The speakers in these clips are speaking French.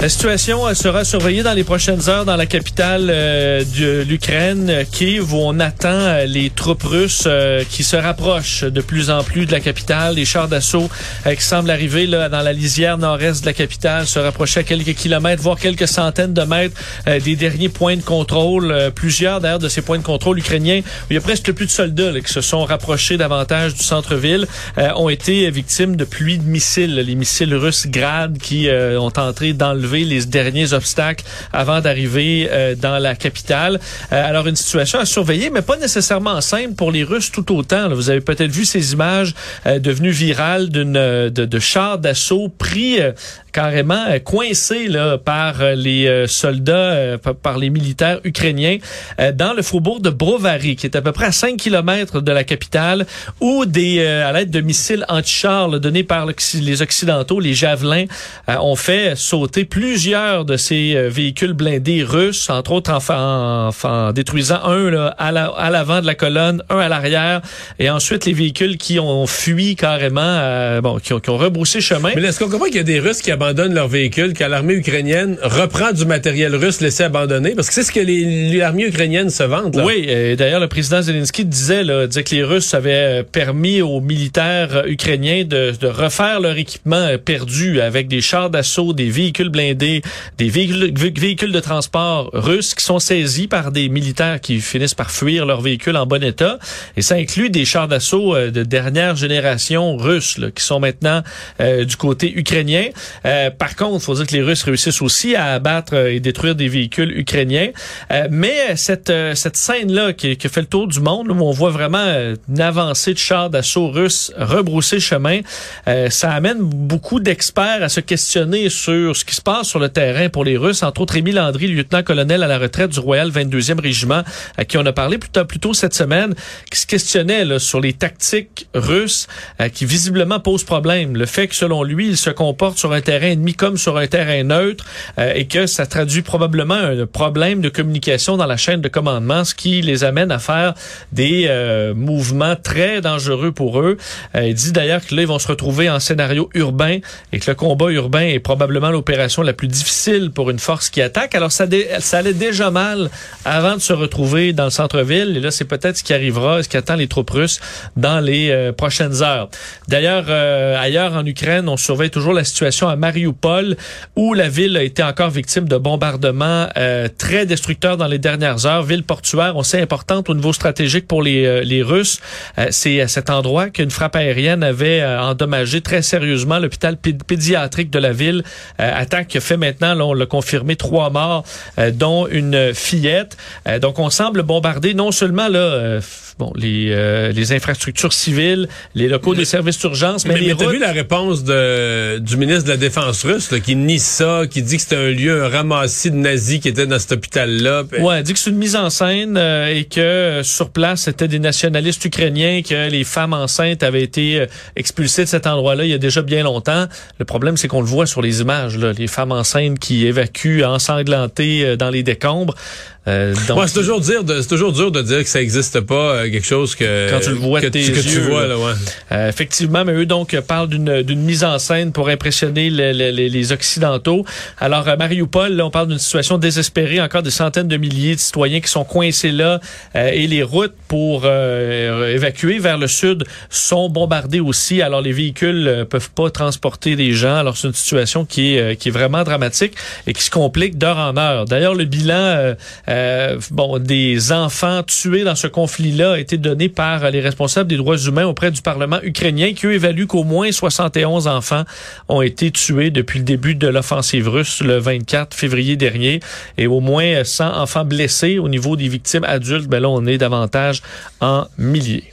La situation sera surveillée dans les prochaines heures dans la capitale euh, de l'Ukraine, euh, Kiev, où on attend euh, les troupes russes qui se rapprochent de plus en plus de la capitale. Les chars d'assaut qui semblent arriver là, dans la lisière nord-est de la capitale, se rapprocher à quelques kilomètres, voire quelques centaines de mètres des derniers points de contrôle. Plusieurs d'ailleurs de ces points de contrôle ukrainiens, où il y a presque plus de soldats là, qui se sont rapprochés davantage du centre-ville, ont été victimes de pluies de missiles, les missiles russes Grad qui ont tenté les derniers obstacles avant d'arriver euh, dans la capitale. Euh, alors une situation à surveiller, mais pas nécessairement simple pour les Russes tout autant. là. Vous avez peut-être vu ces images euh, devenues virales d'une euh, de, de chars d'assaut pris euh, carrément euh, coincés là, par les soldats, par, les militaires ukrainiens dans le faubourg de Brovary, qui est à peu près à 5 kilomètres de la capitale, où des à l'aide de missiles anti-chars donnés par les Occidentaux, les javelins, ont fait sauter plusieurs de ces euh, véhicules blindés russes, entre autres en, en- en détruisant un là, à la- à l'avant de la colonne, un à l'arrière, et ensuite les véhicules qui ont fui carrément, euh, bon, qui ont, qui ont rebroussé chemin. Mais est-ce qu'on comprend qu'il y a des Russes qui abandonnent leurs véhicules, que l'armée ukrainienne reprend du matériel russe laissé abandonné? Parce que c'est ce que les- l'armée ukrainienne se vante, là. Oui, et d'ailleurs, le président Zelensky disait, là, disait que les Russes avaient euh, permis aux militaires ukrainiens de, de refaire leur équipement perdu avec des chars d'assaut, des véhicules blindés, des véhicules, vé- véhicules de transport russes qui sont saisis par des militaires qui finissent par fuir leurs véhicules en bon état. Et ça inclut des chars d'assaut euh, de dernière génération russes là, qui sont maintenant euh, du côté ukrainien. Euh, par contre, faut dire que les Russes réussissent aussi à abattre euh, et détruire des véhicules ukrainiens. Euh, mais cette, euh, cette scène-là qui, qui fait le tour du monde, où on voit vraiment une avancée de chars d'assaut russes rebrousser chemin, ça amène beaucoup d'experts à se questionner sur ce qui se passe sur le terrain pour les Russes. Entre autres, Émile Landry, lieutenant-colonel à la retraite du Royal 22e Régiment, à qui on a parlé plus tôt, plus tôt cette semaine, qui se questionnait là, sur les tactiques russes euh, qui visiblement posent problème. Le fait que, selon lui, ils se comportent sur un terrain ennemi comme sur un terrain neutre euh, et que ça traduit probablement un problème de communication dans la chaîne de commandement, ce qui les amène à faire des euh, mouvements très dangereux pour eux. Euh, il dit d'ailleurs que là, ils vont se retrouver en scénario urbain et que le combat urbain est probablement l'opération la plus difficile pour une force qui attaque. Alors, ça, dé- ça allait déjà mal avant de se retrouver dans le centre-ville. Et là, c'est peut-être ce qui arrivera, ce qui attend les troupes russes dans les euh, prochaines heures. D'ailleurs, euh, ailleurs en Ukraine, on surveille toujours la situation à Mariupol, où la ville a été encore victime de bombardements euh, très destructeurs dans les dernières heures. Ville portuaire, on sait importante au niveau stratégique pour les, euh, les Russes. Euh, c'est à cet endroit qu'une frappe aérienne avait euh, endommagé très sérieusement l'hôpital pé- pédiatrique de la ville. Attaque fait maintenant, là, on l'a confirmé, trois morts, euh, dont une fillette. Euh, donc, on semble bombarder non seulement là, euh, bon, les, les infrastructures civiles, les locaux des services d'urgence, mais, Mais, les mais vu la réponse de, du ministre de la Défense russe là, qui nie ça, qui dit que c'était un lieu, un ramassis de nazis qui était dans cet hôpital-là. Puis- Ouais, elle dit que c'est une mise en scène et que sur place, c'était des nationalistes ukrainiens, que les femmes enceintes avaient été expulsées de cet endroit-là il y a déjà bien longtemps. Le problème, c'est qu'on le voit sur les images, là, les femmes enceintes qui évacuent ensanglantées euh, dans les décombres. Euh, donc, Ouais, c'est toujours dire c'est toujours dur de dire que ça existe pas euh, quelque chose que Quand tu le vois que, tes tu, que tu yeux, vois là. ouais. Euh, effectivement, mais eux donc euh, parlent d'une d'une mise en scène pour impressionner le- le- les, les occidentaux. Alors à Mariupol, là, on parle d'une situation désespérée, encore des centaines de milliers de citoyens qui sont coincés là euh, et les routes pour euh, évacuer vers le sud sont bombardées aussi. Alors les véhicules euh, peuvent pas transporter des gens. Alors c'est une situation qui est euh, qui est vraiment dramatique et qui se complique d'heure en heure. D'ailleurs le bilan euh, bon des enfants tués dans ce conflit-là a été donné par les responsables des droits humains auprès du Parlement ukrainien qui eux évaluent qu'au moins 71 enfants ont été tués depuis le début de l'offensive russe le 24 février dernier et au moins 100 enfants blessés au niveau des victimes adultes. Ben là, on est davantage en milliers.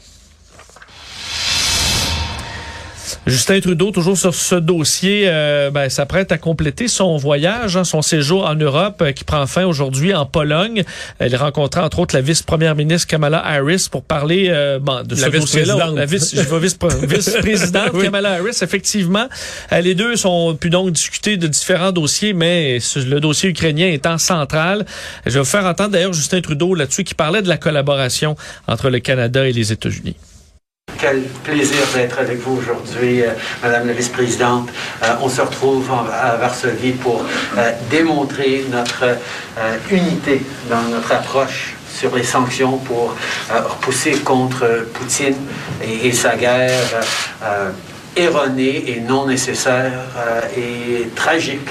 Justin Trudeau, toujours sur ce dossier, euh, ben, s'apprête à compléter son voyage, hein, son séjour en Europe euh, qui prend fin aujourd'hui en Pologne. Il rencontra entre autres la vice-première ministre Kamala Harris pour parler euh, bon, de la ce dossier-là. La vice, vice-présidente oui. Kamala Harris, effectivement. Les deux sont pu donc discuter de différents dossiers, mais le dossier ukrainien étant central. Je vais vous faire entendre d'ailleurs Justin Trudeau là-dessus qui parlait de la collaboration entre le Canada et les États-Unis. Quel plaisir d'être avec vous aujourd'hui, euh, Madame la Vice-présidente. Euh, on se retrouve à Varsovie pour euh, démontrer notre unité dans notre approche sur les sanctions pour repousser contre Poutine et, sa guerre erronée et non nécessaire et tragique.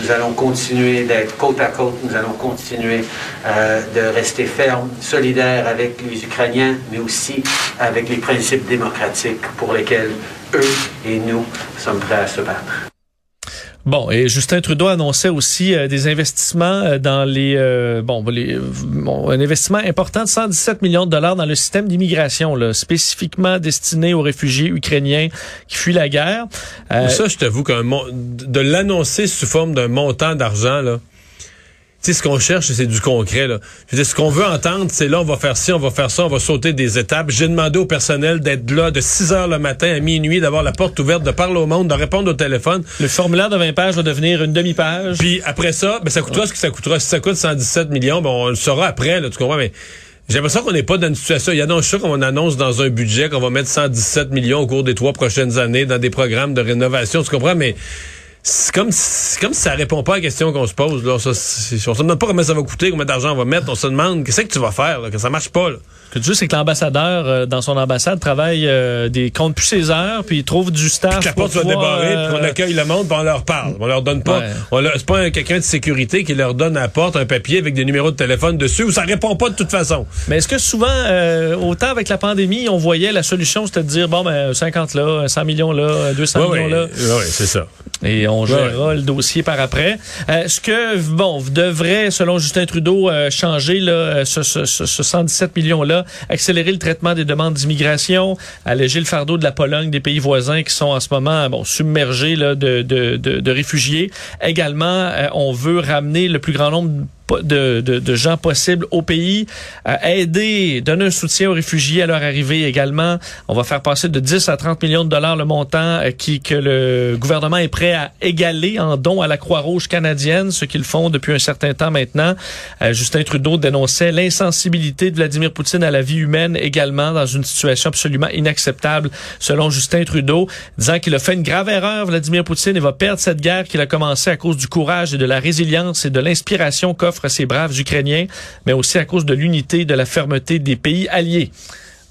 Nous allons continuer d'être côte à côte, nous allons continuer euh, de rester fermes, solidaires avec les Ukrainiens, mais aussi avec les principes démocratiques pour lesquels eux et nous sommes prêts à se battre. Bon, et Justin Trudeau annonçait aussi euh, des investissements euh, dans les euh, bon, un investissement important de 117 millions de dollars dans le système d'immigration, spécifiquement destiné aux réfugiés ukrainiens qui fuient la guerre. Ça, je t'avoue qu'un de l'annoncer sous forme d'un montant d'argent là. Tu sais, ce qu'on cherche, c'est du concret. Là. Je veux dire, ce qu'on veut entendre, c'est là, on va faire ci, on va faire ça, on va sauter des étapes. J'ai demandé au personnel d'être là de 6 heures le matin à minuit, d'avoir la porte ouverte, de parler au monde, de répondre au téléphone. Le formulaire de 20 pages va devenir une demi-page. Puis après ça, ben, ça coûtera ouais. ce que ça coûtera. Si ça coûte 117 millions, ben, on le saura après, là, tu comprends? Mais j'ai l'impression qu'on n'est pas dans une situation. Il y a sûr qu'on annonce dans un budget qu'on va mettre 117 millions au cours des trois prochaines années dans des programmes de rénovation, tu comprends? Mais c'est comme, comme si ça répond pas à la question qu'on se pose. Là. Ça, on se demande pas combien ça va coûter, combien d'argent on va mettre. On se demande qu'est-ce que tu vas faire, là, que ça marche pas. Là. Que tu c'est que l'ambassadeur, euh, dans son ambassade, travaille euh, des compte plus ses heures, puis il trouve du staff. Puis la porte soit débarrée, euh... puis on accueille le monde, puis on leur parle. On leur donne pas. Ouais. C'est pas quelqu'un de sécurité qui leur donne à la porte un papier avec des numéros de téléphone dessus où ça répond pas de toute façon. Mais est-ce que souvent, euh, autant avec la pandémie, on voyait la solution, c'était de dire bon ben 50 là, 100 millions là, 200 ouais, millions là. Oui, c'est ça. Et on gérera le dossier par après. Est-ce que bon devrait, selon Justin Trudeau, euh, changer là, ce, ce, ce 117 millions accélérer le traitement des demandes d'immigration, alléger le fardeau de la Pologne, des pays voisins qui sont en ce moment bon, submergés là, de, de, de, de réfugiés. Également, euh, on veut ramener le plus grand nombre de, de, de, gens possibles au pays, euh, aider, donner un soutien aux réfugiés à leur arrivée également. On va faire passer de 10 à 30 millions de dollars le montant euh, qui que le gouvernement est prêt à égaler en don à la Croix-Rouge canadienne, ce qu'ils font depuis un certain temps maintenant. Euh, Justin Trudeau dénonçait l'insensibilité de Vladimir Poutine à la vie humaine également dans une situation absolument inacceptable selon Justin Trudeau, disant qu'il a fait une grave erreur, Vladimir Poutine, et va perdre cette guerre qu'il a commencé à cause du courage et de la résilience et de l'inspiration qu'offre à ces braves Ukrainiens, mais aussi à cause de l'unité et de la fermeté des pays alliés.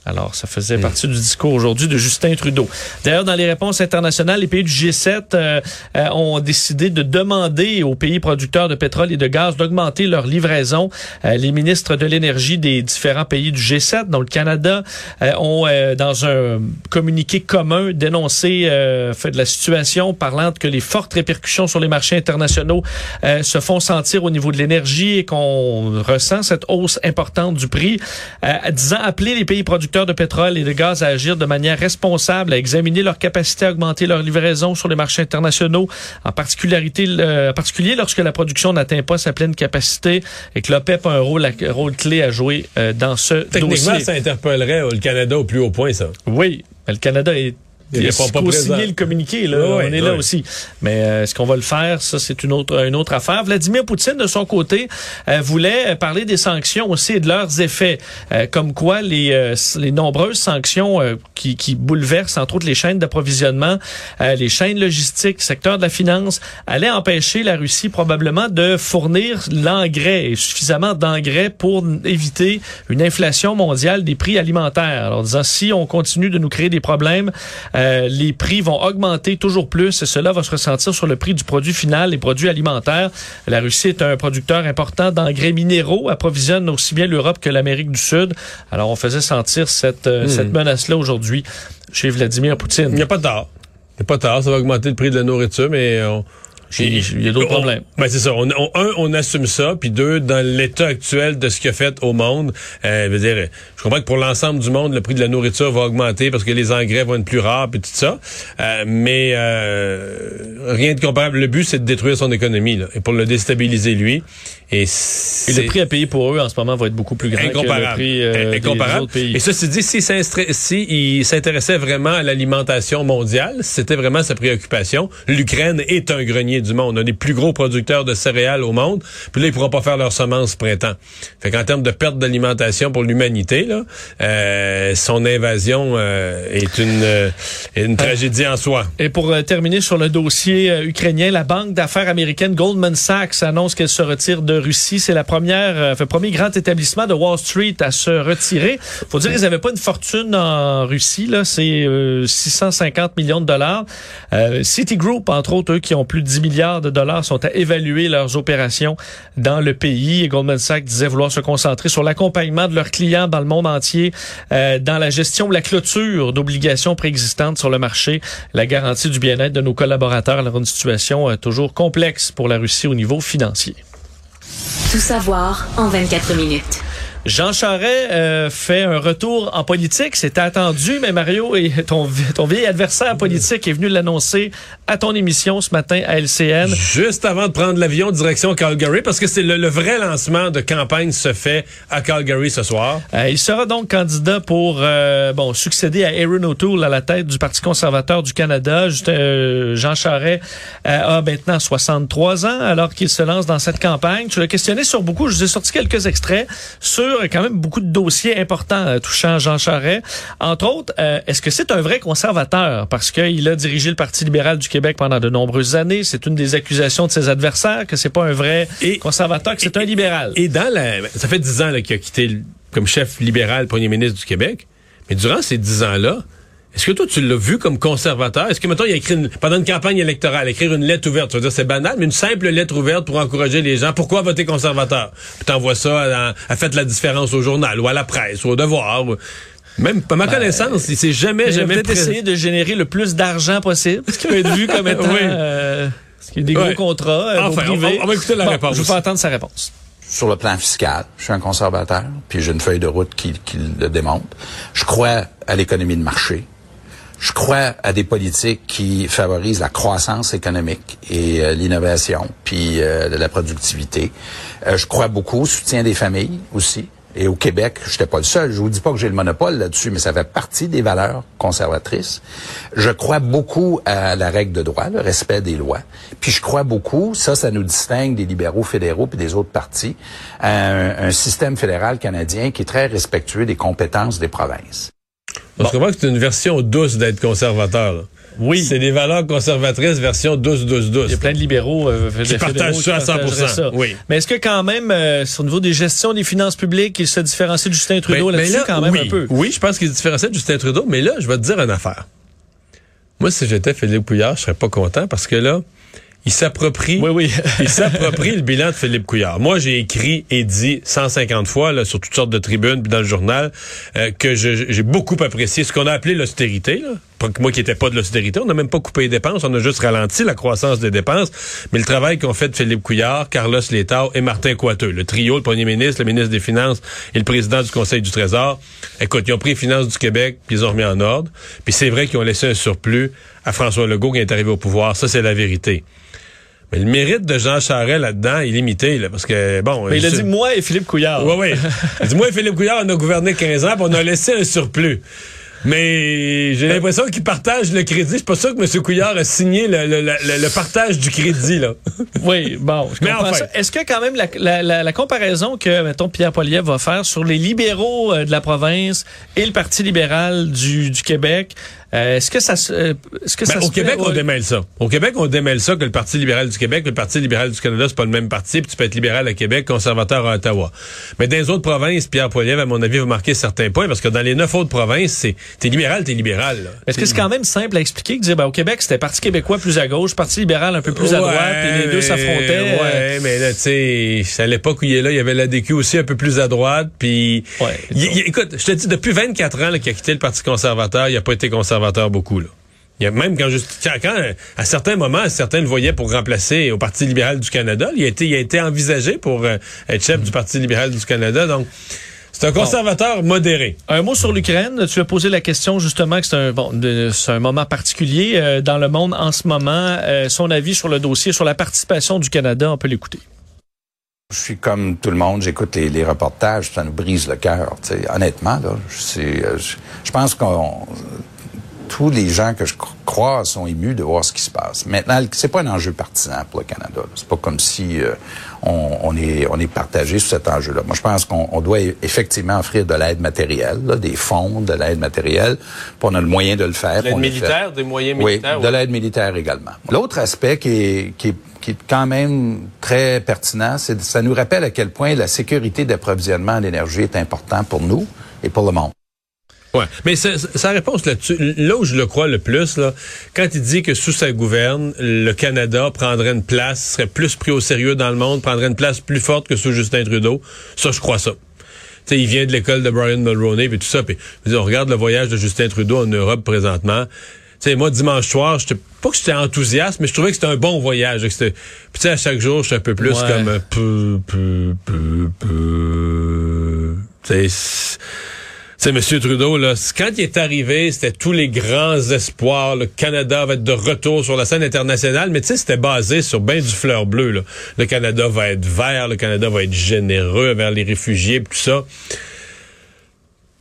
Alors, ça faisait partie du discours aujourd'hui de Justin Trudeau. D'ailleurs, dans les réponses internationales, les pays du G7 euh, euh, ont décidé de demander aux pays producteurs de pétrole et de gaz d'augmenter leur livraison. Euh, les ministres de l'énergie des différents pays du G7, dont le Canada, ont, dans un communiqué commun, dénoncé fait de la situation, parlant que les fortes répercussions sur les marchés internationaux se font sentir au niveau de l'énergie et qu'on ressent cette hausse importante du prix, disant appeler les pays producteurs de pétrole et de gaz à agir de manière responsable, à examiner leur capacité à augmenter leur livraison sur les marchés internationaux, en particularité, euh, en particulier lorsque la production n'atteint pas sa pleine capacité et que l'OPEP a un rôle, un rôle clé à jouer euh, dans ce Techniquement, dossier. Techniquement, ça interpellerait le Canada au plus haut point, ça. Oui, mais le Canada est il faut pas signer le communiqué, là. Oui, on est oui. là aussi. Mais euh, est-ce qu'on va le faire? Ça, c'est une autre, une autre affaire. Vladimir Poutine, de son côté, euh, voulait parler des sanctions aussi et de leurs effets. Euh, comme quoi les, euh, les nombreuses sanctions euh, qui, qui, bouleversent, entre autres, les chaînes d'approvisionnement, les chaînes logistiques, le secteur de la finance, allaient empêcher la Russie probablement de fournir l'engrais et suffisamment d'engrais pour éviter une inflation mondiale des prix alimentaires. Alors, disant, si on continue de nous créer des problèmes, euh, les prix vont augmenter toujours plus et cela va se ressentir sur le prix du produit final, les produits alimentaires. La Russie est un producteur important d'engrais minéraux, approvisionne aussi bien l'Europe que l'Amérique du Sud. Alors on faisait sentir cette, euh, mmh. cette menace-là aujourd'hui chez Vladimir Poutine. Il n'y a pas tard. Il n'y a pas tard, ça va augmenter le prix de la nourriture, mais on il y a d'autres problèmes. Ben c'est ça. On, un, on assume ça, puis deux, dans l'état actuel de ce qu'il a fait au monde, euh, veux dire, je comprends que pour l'ensemble du monde, le prix de la nourriture va augmenter parce que les engrais vont être plus rares, puis tout ça. Euh, mais euh, rien de comparable. Le but, c'est de détruire son économie, là, et pour le déstabiliser lui. Et, le prix à payer pour eux en ce moment va être beaucoup plus grand incomparable. que le prix euh, incomparable. Des autres pays. Et ceci dit, s'il si s'intéressait vraiment à l'alimentation mondiale, c'était vraiment sa préoccupation. L'Ukraine est un grenier du monde. On a des plus gros producteurs de céréales au monde. Puis là, ils pourront pas faire leurs semences printemps. Fait qu'en termes de perte d'alimentation pour l'humanité, là, euh, son invasion euh, est une, euh, une tragédie en soi. Et pour terminer sur le dossier ukrainien, la banque d'affaires américaine Goldman Sachs annonce qu'elle se retire de Russie. C'est la première, le premier grand établissement de Wall Street à se retirer. Faut dire qu'ils n'avaient pas une fortune en Russie. Là, c'est 650 millions de dollars. Citigroup, entre autres, eux qui ont plus de 10 milliards de dollars, sont à évaluer leurs opérations dans le pays. Et Goldman Sachs disait vouloir se concentrer sur l'accompagnement de leurs clients dans le monde entier, euh, dans la gestion de la clôture d'obligations préexistantes sur le marché, la garantie du bien-être de nos collaborateurs dans une situation euh, toujours complexe pour la Russie au niveau financier. Tout savoir en 24 minutes. Jean Charest euh, fait un retour en politique. C'était attendu, mais Mario, et ton, ton vieil adversaire politique est venu l'annoncer à ton émission ce matin à LCN. Juste avant de prendre l'avion direction Calgary, parce que c'est le, vrai lancement de campagne se fait à Calgary ce soir. Euh, il sera donc candidat pour euh, bon succéder à Aaron O'Toole à la tête du Parti conservateur du Canada. Jean Charest a maintenant 63 ans alors qu'il se lance dans cette campagne. Tu l'as questionné sur beaucoup. Je vous ai sorti quelques extraits sur a quand même beaucoup de dossiers importants euh, touchant Jean Charest. Entre autres, euh, est-ce que c'est un vrai conservateur? Parce qu'il a dirigé le Parti libéral du Québec pendant de nombreuses années. C'est une des accusations de ses adversaires que c'est pas un vrai conservateur, que c'est un libéral. Et dans la... Ça fait dix ans qu'il a quitté comme chef libéral, premier ministre du Québec. Mais durant ces dix ans-là, est-ce que toi, tu l'as vu comme conservateur? Est-ce que, maintenant il a écrit pendant une campagne électorale, écrire une lettre ouverte, tu veux dire, c'est banal, mais une simple lettre ouverte pour encourager les gens. Pourquoi voter conservateur? Puis t'envoies ça à, à fait la différence au journal ou à la presse ou au devoir. Même, pas ma ben, connaissance, il s'est jamais, jamais... peut-être essayer de générer le plus d'argent possible, ce qui peut être vu comme étant... oui. euh, ce qui est des gros contrats euh, enfin, on, on, va écouter la réponse. Je vais entendre sa réponse sur le plan fiscal. Je suis un conservateur, puis j'ai une feuille de route qui, qui le démontre. Je crois à l'économie de marché. Je crois à des politiques qui favorisent la croissance économique et euh, l'innovation, puis euh, la productivité. Euh, je crois beaucoup au soutien des familles aussi. Et au Québec, je n'étais pas le seul. Je vous dis pas que j'ai le monopole là-dessus, mais ça fait partie des valeurs conservatrices. Je crois beaucoup à la règle de droit, le respect des lois. Puis je crois beaucoup, ça, ça nous distingue des libéraux fédéraux puis des autres partis, à un système fédéral canadien qui est très respectueux des compétences des provinces. Je comprends que c'est une version douce d'être conservateur. Oui. C'est des valeurs conservatrices version douce, douce, douce. Il y a plein de libéraux euh, qui partagent ça à 100 Oui. Mais est-ce que quand même, euh, au niveau des gestions des finances publiques, il se différencie de Justin Trudeau ben, là-dessus quand même oui, un peu? Oui, je pense qu'il se différencie de Justin Trudeau, mais là, je vais te dire une affaire. Moi, si j'étais Philippe Couillard, je serais pas content parce que là, il s'approprie oui, oui. il s'approprie le bilan de Philippe Couillard. Moi, j'ai écrit et dit 150 fois là, sur toutes sortes de tribunes puis dans le journal euh, que j'ai beaucoup apprécié ce qu'on a appelé l'austérité. Moi qui n'étais pas de l'austérité, on n'a même pas coupé les dépenses, on a juste ralenti la croissance des dépenses. Mais le travail qu'ont fait Philippe Couillard, Carlos Létard et Martin Coiteux, le trio, le premier ministre, le ministre des Finances et le président du Conseil du Trésor, écoute, ils ont pris les finances du Québec puis ils ont remis en ordre. Puis c'est vrai qu'ils ont laissé un surplus à François Legault qui est arrivé au pouvoir. Ça, c'est la vérité. Mais le mérite de Jean Charest là-dedans est limité, là, parce que, bon... Mais il a dit moi et Philippe Couillard. Oui, oui. Il a dit moi et Philippe Couillard, on a gouverné 15 ans, puis on a laissé un surplus. Mais j'ai l'impression qu'il partage le crédit. Je suis pas sûr que M. Couillard a signé le, le, le, partage du crédit, là. oui, bon. Je Mais enfin. Est-ce que quand même la, la, la, comparaison que, mettons, Pierre Poliev va faire sur les libéraux euh, de la province et le Parti libéral du, du Québec, euh, est-ce que ça, euh, est-ce que ben, ça au Québec on démêle ça. Au Québec on démêle ça que le Parti libéral du Québec, le Parti libéral du Canada c'est pas le même parti, puis tu peux être libéral à Québec, conservateur à Ottawa. Mais dans les autres provinces, Pierre Poilievre à mon avis va marquer certains points parce que dans les neuf autres provinces, c'est t'es libéral, t'es libéral. Est-ce que c'est quand même simple à expliquer que dire ben, au Québec c'était Parti québécois plus à gauche, Parti libéral un peu plus à droite, et les deux s'affrontaient. Ouais, mais là tu sais, à l'époque où il est là, il y avait la DQ aussi un peu plus à droite, puis écoute, je te dis depuis 24 ans qu'il a quitté le Parti conservateur, il a pas été conservateur beaucoup là. Il y a même quand, juste, quand à certains moments, certains le voyaient pour remplacer au Parti libéral du Canada. Il a été, il a été envisagé pour euh, être chef du Parti libéral du Canada. Donc, c'est un conservateur modéré. Un mot sur l'Ukraine. Tu as posé la question justement que c'est un bon, c'est un moment particulier euh, dans le monde en ce moment. Euh, son avis sur le dossier, sur la participation du Canada, on peut l'écouter. Je suis comme tout le monde, j'écoute les, les, reportages, ça nous brise le cœur. Honnêtement, là, je, je pense qu'on tous les gens que je crois sont émus de voir ce qui se passe. Maintenant, c'est pas un enjeu partisan pour le Canada. C'est pas comme si euh, on, on, est on est partagé sur cet enjeu-là. Moi, je pense qu'on doit effectivement offrir de l'aide matérielle, là, des fonds, de l'aide matérielle, pour on a le moyen de le faire. De l'aide militaire, des moyens militaires. Oui, de l'aide militaire également. L'autre aspect qui est, qui est qui est quand même très pertinent, c'est ça nous rappelle à quel point la sécurité d'approvisionnement en énergie est important pour nous et pour le monde. Ouais, mais sa réponse là-dessus, là où je le crois le plus, là, quand il dit que sous sa gouverne, le Canada prendrait une place, serait plus pris au sérieux dans le monde, prendrait une place plus forte que sous Justin Trudeau, ça, je crois ça. sais, il vient de l'école de Brian Mulroney et tout ça. Puis on regarde le voyage de Justin Trudeau en Europe présentement. sais, moi, dimanche soir, j'étais pas que j'étais enthousiaste, mais je trouvais que c'était un bon voyage. Puis tu sais, à chaque jour, je suis un peu plus comme peu, peu, peu, peu. Tu sais, c'est M. Trudeau, là, quand il est arrivé, c'était tous les grands espoirs. Le Canada va être de retour sur la scène internationale, mais tu sais, c'était basé sur bien du fleur bleu. Là. Le Canada va être vert, le Canada va être généreux vers les réfugiés, tout ça.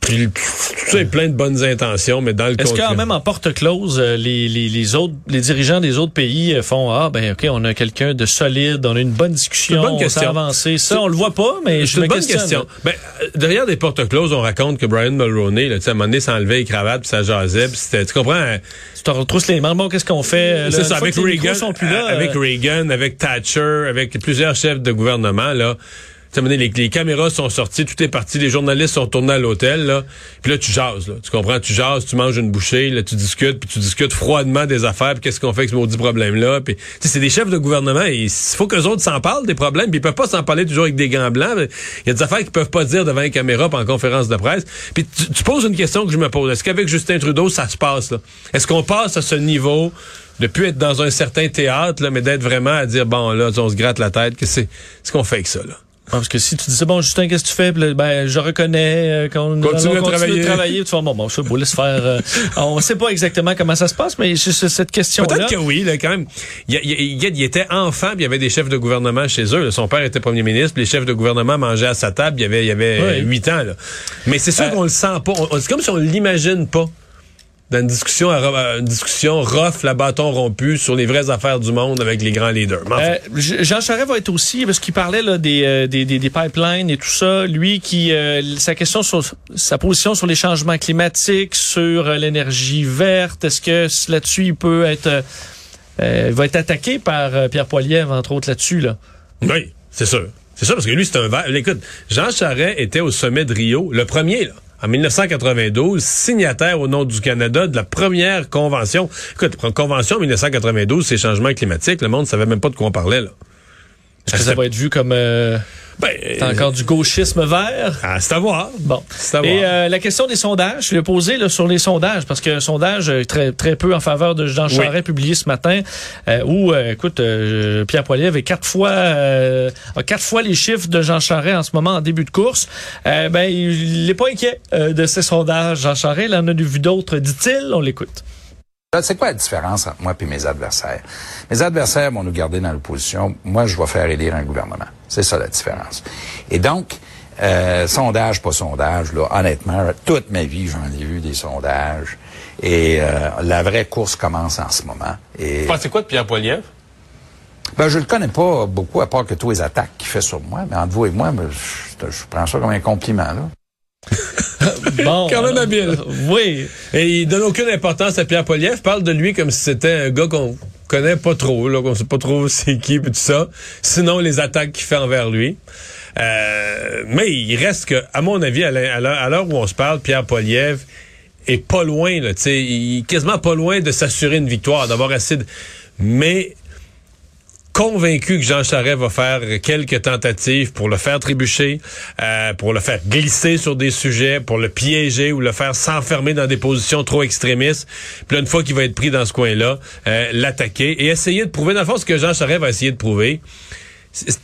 Puis tout ça est plein de bonnes intentions, mais dans le Est-ce quand même en porte close, euh, les, les, les, autres, les dirigeants des autres pays euh, font ah ben ok, on a quelqu'un de solide, on a une bonne discussion, une bonne question. on avancé. Ça, on le voit pas, mais c'est une bonne question. Ben, euh, derrière des portes closes, on raconte que Brian Mulroney, là, à un moment donné, s'enlevait les cravates, puis ça jasait, puis c'était, tu comprends? Hein? Tu te retrousses les mains. Bon, qu'est-ce qu'on fait? C'est ça, avec Reagan, avec Reagan, avec Thatcher, avec plusieurs chefs de gouvernement, là les, les caméras sont sorties, tout est parti, les journalistes sont tournés à l'hôtel, là. Puis là, tu jases, là. Tu comprends? Tu jases, tu manges une bouchée, là, tu discutes, puis tu discutes froidement des affaires, puis qu'est-ce qu'on fait avec ce maudit problème-là? Puis, c'est des chefs de gouvernement, il faut qu'eux autres s'en parlent des problèmes, puis ils peuvent pas s'en parler toujours avec des gants blancs. Il y a des affaires qu'ils peuvent pas dire devant les caméras en conférence de presse. Puis tu, poses une question que je me pose. Est-ce qu'avec Justin Trudeau, ça se passe, là? Est-ce qu'on passe à ce niveau de plus être dans un certain théâtre, là, mais d'être vraiment à dire, bon, là, on se gratte la tête, que c'est ce qu'on fait avec ça, là? Parce que si tu dis bon Justin qu'est-ce que tu fais? Ben je reconnais euh, qu'on continue, à travailler. travailler. Tu vois bon bon je vous laisse faire euh, on sait pas exactement comment ça se passe mais c'est cette question là peut-être que oui là, quand même. Il, il, il, était enfant puis il y avait des chefs de gouvernement chez eux son père était premier ministre les chefs de gouvernement mangeaient à sa table il y avait il y avait huit ans là. Mais c'est sûr euh, qu'on le sent pas. C'est comme si on l'imagine pas dans une discussion, une discussion rough, la bâton rompu sur les vraies affaires du monde avec les grands leaders. Euh, Jean Charest va être aussi, parce qu'il parlait là, des, euh, des, des, pipelines et tout ça, lui qui, euh, sa question sur sa position sur les changements climatiques, sur l'énergie verte, est-ce que là-dessus il peut être, va être attaqué par Pierre Poilievre, entre autres là-dessus? Là? Oui, c'est sûr. C'est ça, parce que lui, c'est un vert. Écoute, Jean Charest était au sommet de Rio, le premier, là en 1992, signataire au nom du Canada de la première convention. Écoute, convention en 1992, c'est changement climatique. Le monde savait même pas de quoi on parlait. Là. Est-ce que ça va être vu comme... Euh... Ben, encore du gauchisme vert? Ah, c'est à voir. Bon. Et euh, la question des sondages, je l'ai posé là, sur les sondages, parce que un sondage euh, très, très peu en faveur de Jean Charest publié ce matin, euh, où, écoute, Pierre Poilievre avait quatre fois, quatre fois les chiffres de Jean Charest en ce moment en début de course. ben, il n'est pas inquiet de ces sondages, Jean Charest. Il en a vu d'autres, dit-il. On l'écoute. C'est quoi la différence entre moi et mes adversaires? Mes adversaires vont nous garder dans l'opposition. Moi, je vais faire élire un gouvernement. C'est ça la différence. Et donc, euh, sondage, pas sondage, là, honnêtement, toute ma vie, j'en ai vu des sondages. Et euh, la vraie course commence en ce moment. Et... C'est quoi de Pierre Poilievre? Ben, je le connais pas beaucoup, à part que tous les attaques qu'il fait sur moi. Mais entre vous et moi, ben, je, je prends ça comme un compliment, là. Bon, Quand même habile. oui. Et il donne aucune importance à Pierre Poliev. Parle de lui comme si c'était un gars qu'on connaît pas trop, là, qu'on sait pas trop c'est qui et tout ça. Sinon, les attaques qu'il fait envers lui. Euh, mais il reste que, à mon avis, à l'heure où on se parle, Pierre Poliev est pas loin, là, il est quasiment pas loin de s'assurer une victoire, d'avoir assez de... Mais convaincu que Jean Charest va faire quelques tentatives pour le faire trébucher, euh, pour le faire glisser sur des sujets, pour le piéger ou le faire s'enfermer dans des positions trop extrémistes. Puis une fois qu'il va être pris dans ce coin-là, euh, l'attaquer et essayer de prouver, dans le ce que Jean Charest va essayer de prouver.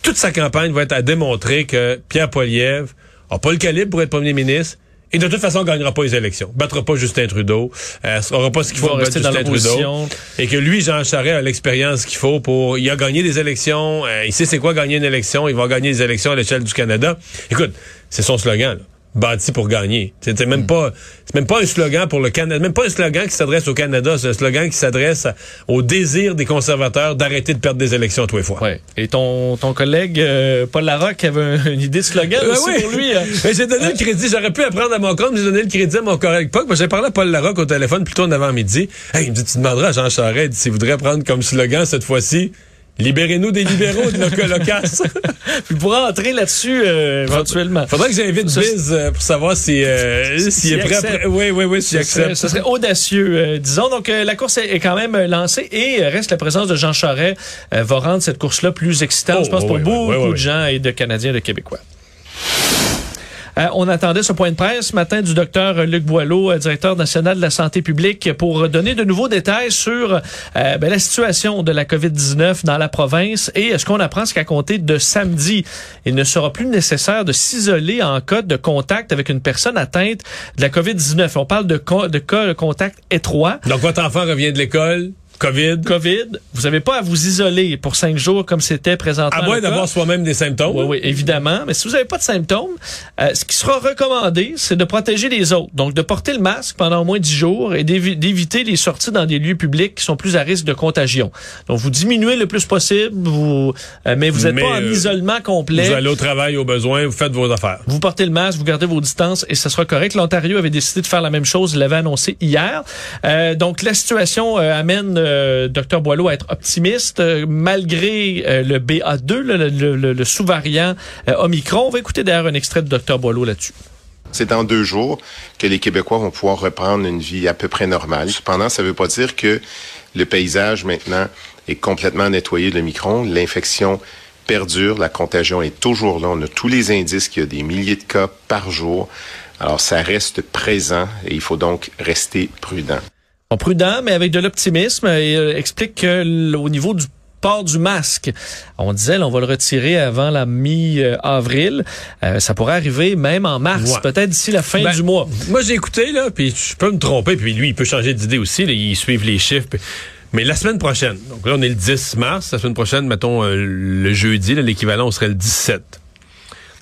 Toute sa campagne va être à démontrer que Pierre Poilievre n'a pas le calibre pour être premier ministre, et de toute façon, on gagnera pas les élections. Battra pas Justin Trudeau. Euh, aura pas ce qu'il faut pour rester Justin dans Trudeau. Et que lui, Jean Charest, a l'expérience qu'il faut pour... Il a gagné des élections. Euh, il sait c'est quoi gagner une élection. Il va gagner des élections à l'échelle du Canada. Écoute, c'est son slogan. Là bâti pour gagner. C'est même pas c'est même pas un slogan pour le Canada, même pas un slogan qui s'adresse au Canada, c'est un slogan qui s'adresse au désir des conservateurs d'arrêter de perdre des élections tous les fois. Ouais. Et ton ton collègue euh, Paul Larocque avait une idée de slogan ben aussi oui. pour lui. Hein. j'ai donné le crédit, j'aurais pu apprendre à mon compte, j'ai donné le crédit à mon collègue Puck. J'ai parlé à Paul Larocque au téléphone plutôt en avant-midi. Hey, il me dit tu demanderas à Jean Charest s'il voudrait prendre comme slogan cette fois-ci Libérez-nous des libéraux de nos colocasses. Puis pourra entrer là-dessus euh, éventuellement. Faudrait que j'invite Biz euh, pour savoir si euh, s'il si est prêt. Après... Oui, oui, oui, s'il accepte. Ce serait audacieux, euh, disons. Donc euh, la course est, quand même lancée et reste la présence de Jean Charest va rendre cette course-là plus excitante, oh, je pense, pour oui, beaucoup oui, de gens et de Canadiens et de Québécois. Euh, on attendait ce point de presse ce matin du docteur Luc Boileau, euh, directeur national de la santé publique, pour donner de nouveaux détails sur euh, ben, la situation de la COVID-19 dans la province. Et ce qu'on apprend, c'est qu'à compter de samedi, il ne sera plus nécessaire de s'isoler en cas de contact avec une personne atteinte de la COVID-19. On parle de, de cas de contact étroit. Donc, votre enfant revient de l'école, COVID. COVID. Vous n'avez pas à vous isoler pour cinq jours comme c'était présentement. À moins d'avoir soi-même des symptômes. Oui, oui, évidemment. Mais si vous n'avez pas de symptômes, euh, ce qui sera recommandé, c'est de protéger les autres. Donc, de porter le masque pendant au moins dix jours et d'éviter les sorties dans des lieux publics qui sont plus à risque de contagion. Donc, vous diminuez le plus possible, vous, euh, mais vous n'êtes pas en euh, isolement complet. Vous allez au travail au besoin, vous faites vos affaires. Vous portez le masque, vous gardez vos distances et ça sera correct. L'Ontario avait décidé de faire la même chose, il l'avait annoncé hier. Donc, la situation amène euh, Dr Boileau à être optimiste euh, malgré euh, le BA2, le, sous-variant Omicron. On va écouter d'ailleurs un extrait de Dr Boileau là-dessus. C'est dans deux jours que les Québécois vont pouvoir reprendre une vie à peu près normale. Cependant, ça ne veut pas dire que le paysage maintenant est complètement nettoyé de l'Omicron. L'infection perdure, la contagion est toujours là. On a tous les indices qu'il y a des milliers de cas par jour. Alors, ça reste présent et il faut donc rester prudent prudent, mais avec de l'optimisme. Il euh, explique que au niveau du port du masque. On disait, là, on va le retirer avant la mi-avril. Euh, ça pourrait arriver même en mars, peut-être d'ici la fin ben, du mois. Moi, j'ai écouté, là, puis je peux me tromper, puis lui, il peut changer d'idée aussi, là, il suit les chiffres. Mais la semaine prochaine, donc là, on est le 10 mars, la semaine prochaine, mettons, euh, le jeudi, l'équivalent, serait le 17.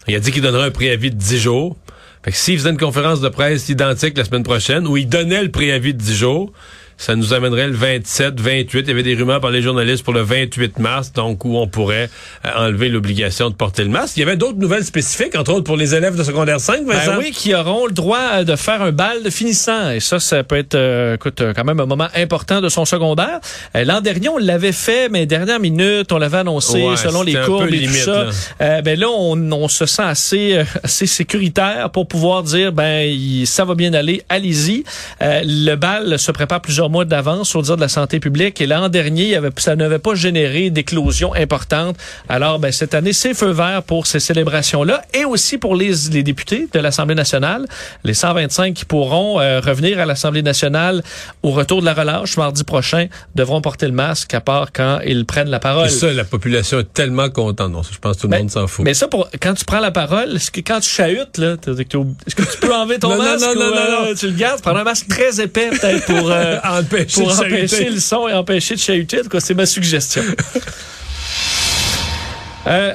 Il a dit qu'il donnerait un préavis de 10 jours. Fait que s'il faisait une conférence de presse identique la semaine prochaine, où il donnait le préavis de 10 jours, ça nous amènerait le 27, 28. Il y avait des rumeurs par les journalistes pour le 28 mars, donc où on pourrait euh, enlever l'obligation de porter le masque. Il y avait d'autres nouvelles spécifiques, entre autres pour les élèves de secondaire 5, Vincent? Ben oui, qui auront le droit de faire un bal de finissant. Et ça, ça peut être euh, écoute, quand même un moment important de son secondaire. Euh, l'an dernier, on l'avait fait, mais dernière minute, on l'avait annoncé selon les courbes et tout ça. Là. ben là, on, on, se sent assez, assez sécuritaire pour pouvoir dire, ben ça va bien aller, allez-y. le bal se prépare plusieurs mois d'avance au dire de la santé publique. Et l'an dernier, il y avait, ça n'avait pas généré d'éclosion importante. Alors, ben, cette année, c'est feu vert pour ces célébrations-là et aussi pour les, les députés de l'Assemblée nationale, les 125 qui pourront euh, revenir à l'Assemblée nationale au retour de la relâche mardi prochain devront porter le masque à part quand ils prennent la parole. Et ça, la population est tellement contente. Non, je pense que tout le mais, monde s'en fout. Mais ça, pour, quand tu prends la parole, est-ce que quand tu chahutes, là, est-ce que tu peux enlever ton non, masque non, non, ou, non, euh, non, tu le gardes, prendre un masque très épais peut-être pour euh, empêcher, pour empêcher le son et empêcher de chahuter. C'est ma suggestion. euh,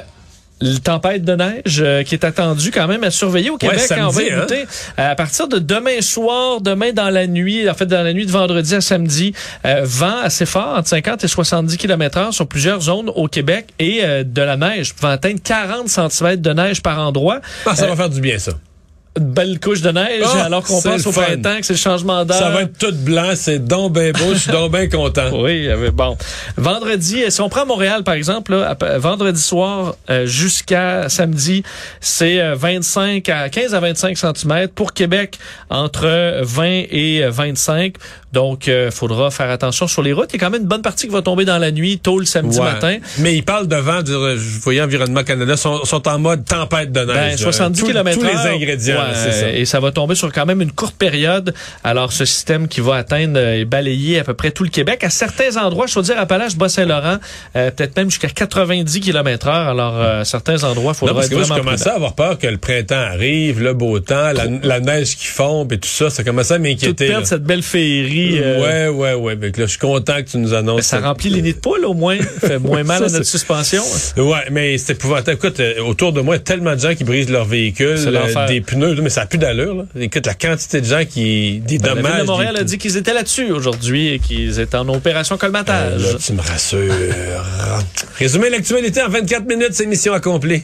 la tempête de neige euh, qui est attendue quand même à surveiller au Québec. Ouais, samedi, on va hein? écouter. à partir de demain soir, demain dans la nuit, en fait dans la nuit de vendredi à samedi, euh, vent assez fort entre 50 et 70 km heure sur plusieurs zones au Québec et euh, de la neige pouvant atteindre 40 cm de neige par endroit. Ah, ça va faire du bien ça. Une belle couche de neige, Ah, alors qu'on pense au fun. printemps, que c'est le changement d'heure. Ça va être tout blanc, c'est donc bien beau, je suis donc bien content. Oui, euh, bon. Vendredi, euh, si on prend Montréal, par exemple, là, vendredi soir euh, jusqu'à samedi, c'est euh, 25 à 15 à 25 cm. Pour Québec, entre 20 et 25. Donc, il faudra faire attention sur les routes. Il y a quand même une bonne partie qui va tomber dans la nuit, tôt le samedi Ouais. matin. Mais ils parlent de vent, je je voyais Environnement Canada, sont, sont en mode tempête de neige. Ben, 70 Tous- km Tous les ingrédients, Ouais, ça. Et ça va tomber sur quand même une courte période. Alors, ce système qui va atteindre euh, et balayer à peu près tout le Québec. À certains endroits, je veux dire, Appalaches, Bas-Saint-Laurent, euh, peut-être même jusqu'à 90 km heure. Alors, euh, certains endroits, il Non, faudra parce être que moi, je commençais à avoir peur que le printemps arrive, le beau temps, la, la neige qui fond, et tout ça, ça commençait à m'inquiéter. perdre cette belle féerie. euh, Ouais, ouais, ouais. Mais là, je suis content que tu nous annonces. ben, ça remplit les nids de poule, au moins. fait moins mal Ça, à notre suspension. Ouais, mais c'est épouvantable. Écoute, euh, autour de moi, il y a tellement de gens qui brisent leur véhicule, l'enfer. des pneus, mais ça a plus d'allure. là. Écoute, la quantité de gens qui... Des Ben, la dommages. Ville de Montréal des- a dit qu'ils étaient là-dessus aujourd'hui et qu'ils étaient en opération Euh, colmatage. là, tu me rassures. Résumé l'actualité en 24 minutes, c'est mission accomplie.